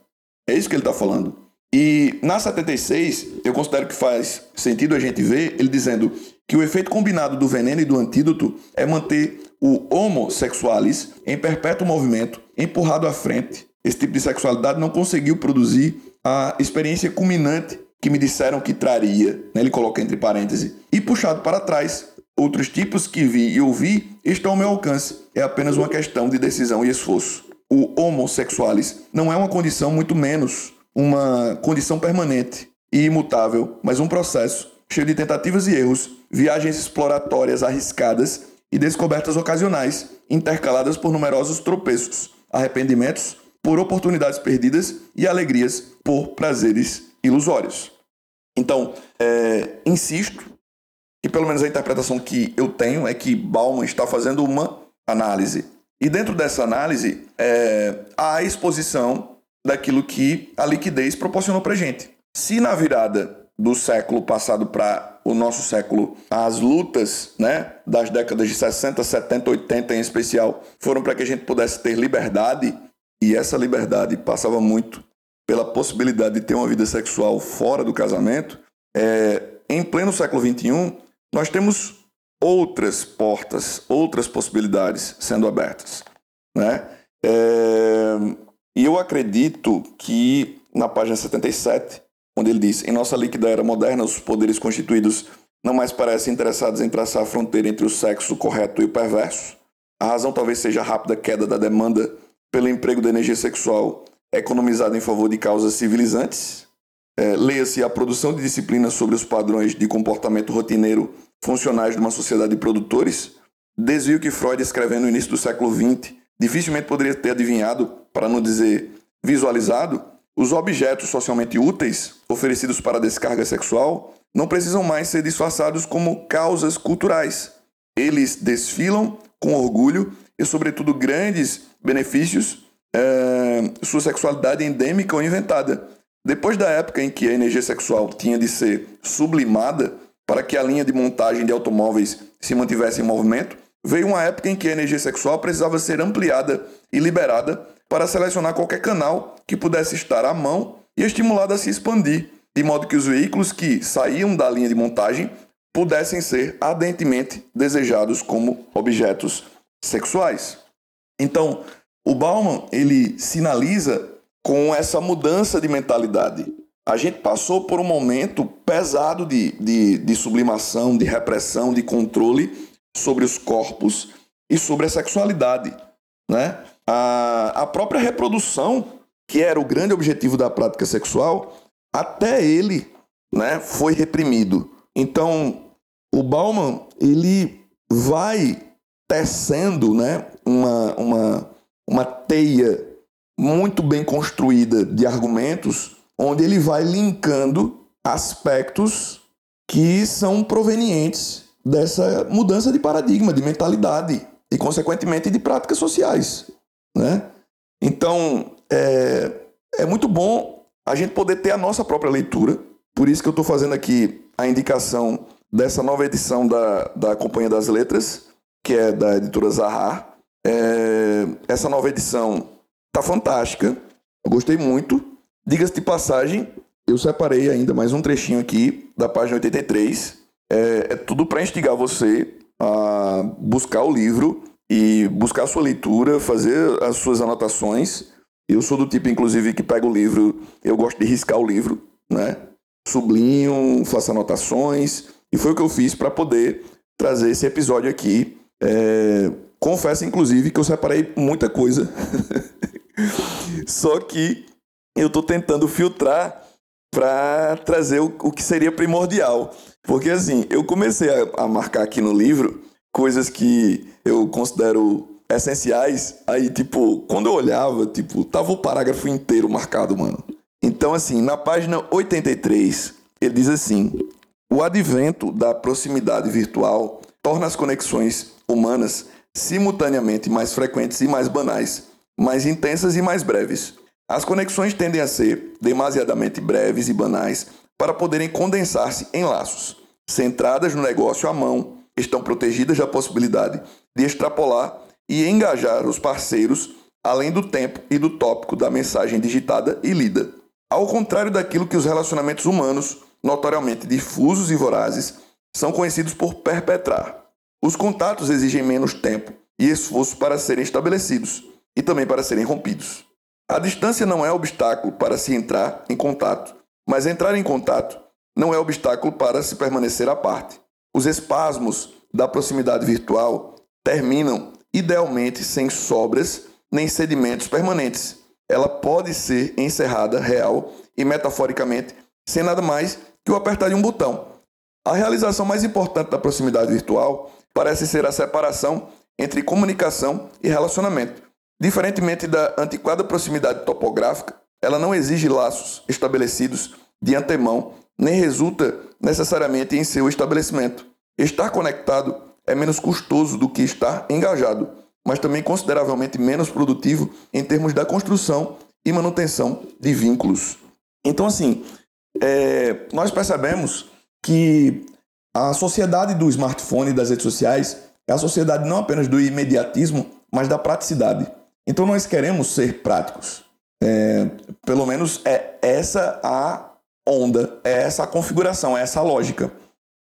É isso que ele está falando. E na 76, eu considero que faz sentido a gente ver ele dizendo que o efeito combinado do veneno e do antídoto é manter o homossexualis em perpétuo movimento, empurrado à frente. Esse tipo de sexualidade não conseguiu produzir a experiência culminante que me disseram que traria, né? ele coloca entre parênteses, e puxado para trás Outros tipos que vi e ouvi estão ao meu alcance. É apenas uma questão de decisão e esforço. O homossexualis não é uma condição, muito menos uma condição permanente e imutável, mas um processo cheio de tentativas e erros, viagens exploratórias arriscadas e descobertas ocasionais, intercaladas por numerosos tropeços, arrependimentos por oportunidades perdidas e alegrias por prazeres ilusórios. Então, é, insisto que pelo menos a interpretação que eu tenho é que Bauman está fazendo uma análise. E dentro dessa análise, é, há a exposição daquilo que a liquidez proporcionou para gente. Se na virada do século passado para o nosso século, as lutas né, das décadas de 60, 70, 80 em especial, foram para que a gente pudesse ter liberdade, e essa liberdade passava muito pela possibilidade de ter uma vida sexual fora do casamento, é, em pleno século XXI, nós temos outras portas, outras possibilidades sendo abertas. Né? É... Eu acredito que na página 77, onde ele diz: Em nossa líquida era moderna, os poderes constituídos não mais parecem interessados em traçar a fronteira entre o sexo correto e o perverso. A razão talvez seja a rápida queda da demanda pelo emprego da energia sexual economizada em favor de causas civilizantes. É, Leia-se a produção de disciplinas sobre os padrões de comportamento rotineiro funcionais de uma sociedade de produtores. Desvio que Freud, escrevendo no início do século XX, dificilmente poderia ter adivinhado, para não dizer visualizado, os objetos socialmente úteis oferecidos para a descarga sexual não precisam mais ser disfarçados como causas culturais. Eles desfilam com orgulho e, sobretudo, grandes benefícios é, sua sexualidade endêmica ou inventada. Depois da época em que a energia sexual tinha de ser sublimada para que a linha de montagem de automóveis se mantivesse em movimento, veio uma época em que a energia sexual precisava ser ampliada e liberada para selecionar qualquer canal que pudesse estar à mão e estimulada a se expandir, de modo que os veículos que saíam da linha de montagem pudessem ser ardentemente desejados como objetos sexuais. Então, o Bauman ele sinaliza com essa mudança de mentalidade. A gente passou por um momento pesado de, de, de sublimação, de repressão, de controle sobre os corpos e sobre a sexualidade. Né? A, a própria reprodução, que era o grande objetivo da prática sexual, até ele né, foi reprimido. Então, o Bauman ele vai tecendo né, uma, uma, uma teia muito bem construída de argumentos, onde ele vai linkando aspectos que são provenientes dessa mudança de paradigma, de mentalidade e, consequentemente, de práticas sociais. Né? Então, é, é muito bom a gente poder ter a nossa própria leitura. Por isso que eu estou fazendo aqui a indicação dessa nova edição da, da Companhia das Letras, que é da editora Zahar. É, essa nova edição tá fantástica, gostei muito. Diga-se de passagem, eu separei ainda mais um trechinho aqui da página 83. É, é tudo para instigar você a buscar o livro e buscar a sua leitura, fazer as suas anotações. Eu sou do tipo, inclusive, que pega o livro, eu gosto de riscar o livro, né? Sublinho, faço anotações. E foi o que eu fiz para poder trazer esse episódio aqui é, confesso, inclusive, que eu separei muita coisa. Só que eu estou tentando filtrar para trazer o, o, que seria primordial. Porque assim, eu comecei a, a, marcar aqui no livro coisas que eu considero essenciais. Aí, tipo, quando eu olhava, tipo, tava o parágrafo inteiro marcado, mano. Então, assim, na página 83, ele diz assim: o advento da proximidade virtual torna as conexões humanas simultaneamente mais frequentes e mais banais, mais intensas e mais breves. As conexões tendem a ser demasiadamente breves e banais para poderem condensar-se em laços. Centradas no negócio à mão, estão protegidas da possibilidade de extrapolar e engajar os parceiros além do tempo e do tópico da mensagem digitada e lida. Ao contrário daquilo que os relacionamentos humanos, notoriamente difusos e vorazes, são conhecidos por perpetrar. Os contatos exigem menos tempo e esforço para serem estabelecidos e também para serem rompidos. A distância não é obstáculo para se entrar em contato, mas entrar em contato não é obstáculo para se permanecer à parte. Os espasmos da proximidade virtual terminam idealmente sem sobras nem sedimentos permanentes. Ela pode ser encerrada real e metaforicamente sem nada mais que o apertar de um botão. A realização mais importante da proximidade virtual parece ser a separação entre comunicação e relacionamento. Diferentemente da antiquada proximidade topográfica, ela não exige laços estabelecidos de antemão, nem resulta necessariamente em seu estabelecimento. Estar conectado é menos custoso do que estar engajado, mas também consideravelmente menos produtivo em termos da construção e manutenção de vínculos. Então, assim, é, nós percebemos que a sociedade do smartphone e das redes sociais é a sociedade não apenas do imediatismo, mas da praticidade. Então nós queremos ser práticos. É, pelo menos é essa a onda, é essa a configuração, é essa a lógica.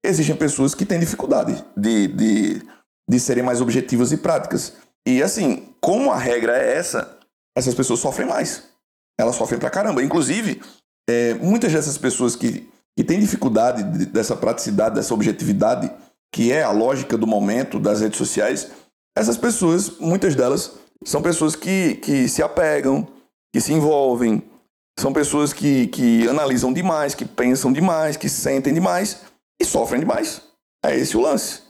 Existem pessoas que têm dificuldade de, de, de serem mais objetivas e práticas. E assim, como a regra é essa, essas pessoas sofrem mais. Elas sofrem pra caramba. Inclusive, é, muitas dessas pessoas que que tem dificuldade dessa praticidade, dessa objetividade, que é a lógica do momento das redes sociais, essas pessoas, muitas delas, são pessoas que, que se apegam, que se envolvem, são pessoas que, que analisam demais, que pensam demais, que sentem demais e sofrem demais. É esse o lance.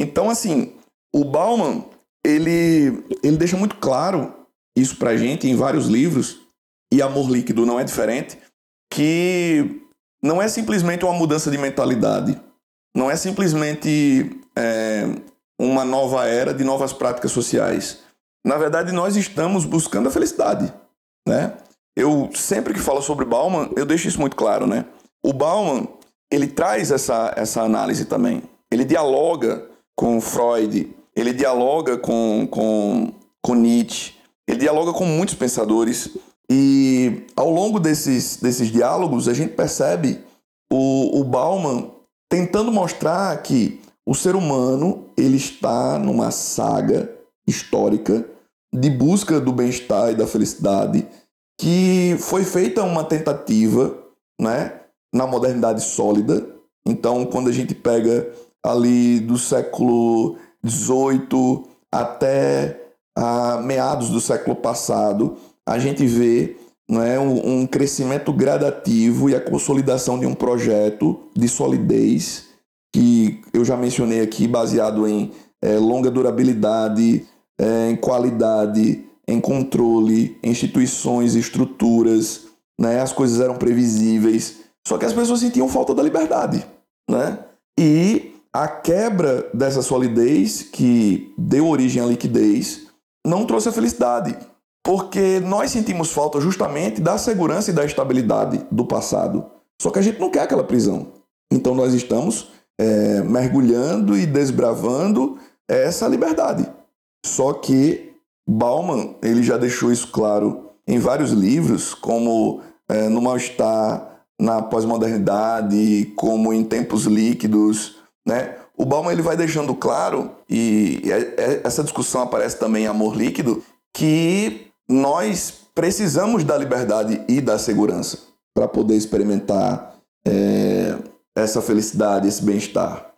Então, assim, o Bauman, ele, ele deixa muito claro isso pra gente em vários livros, e Amor Líquido não é diferente, que não é simplesmente uma mudança de mentalidade, não é simplesmente é, uma nova era de novas práticas sociais. Na verdade, nós estamos buscando a felicidade, né? Eu sempre que falo sobre Bauman, eu deixo isso muito claro, né? O Bauman, ele traz essa, essa análise também. Ele dialoga com Freud, ele dialoga com, com, com Nietzsche, ele dialoga com muitos pensadores e ao longo desses, desses diálogos a gente percebe o, o Bauman tentando mostrar que o ser humano ele está numa saga histórica de busca do bem-estar e da felicidade que foi feita uma tentativa né, na modernidade sólida. Então, quando a gente pega ali do século XVIII até a meados do século passado, a gente vê é um, um crescimento gradativo e a consolidação de um projeto de solidez que eu já mencionei aqui, baseado em é, longa durabilidade, é, em qualidade, em controle, instituições, estruturas, né? As coisas eram previsíveis, só que as pessoas sentiam falta da liberdade, né? E a quebra dessa solidez que deu origem à liquidez não trouxe a felicidade, porque nós sentimos falta justamente da segurança e da estabilidade do passado. Só que a gente não quer aquela prisão. Então nós estamos é, mergulhando e desbravando essa liberdade. Só que Bauman ele já deixou isso claro em vários livros, como é, No Mal-Estar, na Pós-Modernidade, como em Tempos Líquidos. Né? O Bauman ele vai deixando claro, e é, é, essa discussão aparece também em Amor Líquido, que nós precisamos da liberdade e da segurança para poder experimentar é, essa felicidade, esse bem-estar.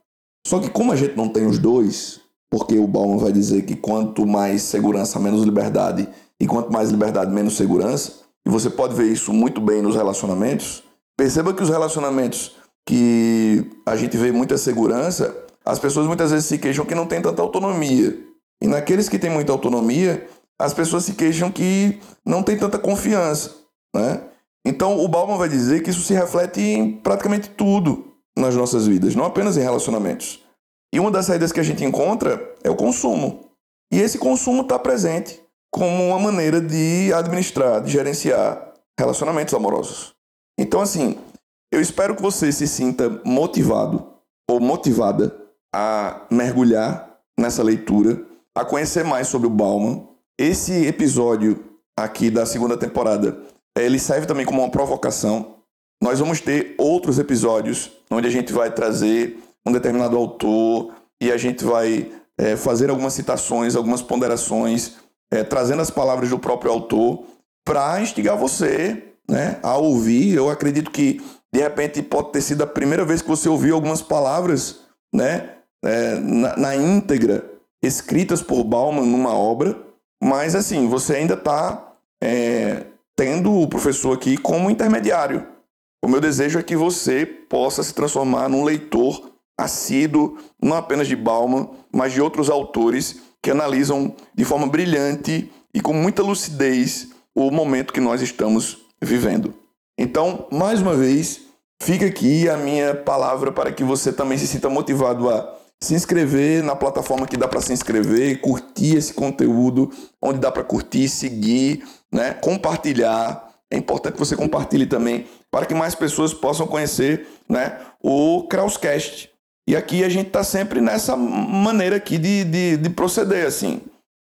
Só que como a gente não tem os dois, porque o Bauman vai dizer que quanto mais segurança, menos liberdade, e quanto mais liberdade, menos segurança, e você pode ver isso muito bem nos relacionamentos, perceba que os relacionamentos que a gente vê muita segurança, as pessoas muitas vezes se queixam que não tem tanta autonomia. E naqueles que têm muita autonomia, as pessoas se queixam que não tem tanta confiança, né? Então o Bauman vai dizer que isso se reflete em praticamente tudo nas nossas vidas, não apenas em relacionamentos. E uma das saídas que a gente encontra é o consumo. E esse consumo está presente como uma maneira de administrar, de gerenciar relacionamentos amorosos. Então, assim, eu espero que você se sinta motivado ou motivada a mergulhar nessa leitura, a conhecer mais sobre o Bauman, esse episódio aqui da segunda temporada, ele serve também como uma provocação. Nós vamos ter outros episódios onde a gente vai trazer um determinado autor e a gente vai é, fazer algumas citações, algumas ponderações, é, trazendo as palavras do próprio autor para instigar você né, a ouvir. Eu acredito que de repente pode ter sido a primeira vez que você ouviu algumas palavras né, é, na, na íntegra escritas por Bauman numa obra mas assim, você ainda está é, tendo o professor aqui como intermediário. O meu desejo é que você possa se transformar num leitor assíduo, não apenas de Bauman, mas de outros autores que analisam de forma brilhante e com muita lucidez o momento que nós estamos vivendo. Então, mais uma vez, fica aqui a minha palavra para que você também se sinta motivado a se inscrever na plataforma que dá para se inscrever, curtir esse conteúdo, onde dá para curtir, seguir, né? compartilhar. É importante que você compartilhe também para que mais pessoas possam conhecer né, o Krauscast. E aqui a gente está sempre nessa maneira aqui de, de, de proceder, assim.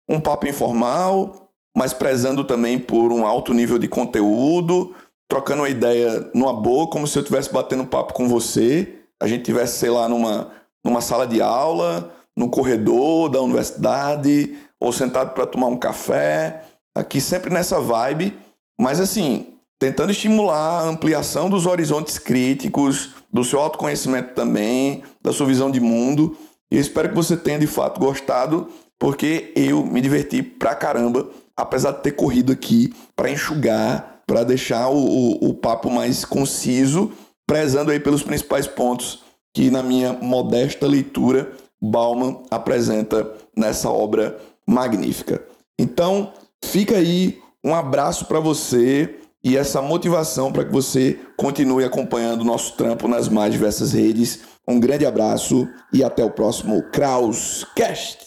Um papo informal, mas prezando também por um alto nível de conteúdo, trocando uma ideia numa boa, como se eu estivesse batendo papo com você. A gente tivesse, sei lá, numa numa sala de aula, no corredor da universidade, ou sentado para tomar um café, aqui sempre nessa vibe, mas assim, tentando estimular a ampliação dos horizontes críticos, do seu autoconhecimento também, da sua visão de mundo. E eu espero que você tenha de fato gostado porque eu me diverti pra caramba, apesar de ter corrido aqui para enxugar, para deixar o, o, o papo mais conciso, prezando aí pelos principais pontos que, na minha modesta leitura, Bauman apresenta nessa obra magnífica. Então, fica aí um abraço para você e essa motivação para que você continue acompanhando o nosso trampo nas mais diversas redes. Um grande abraço e até o próximo Krauscast.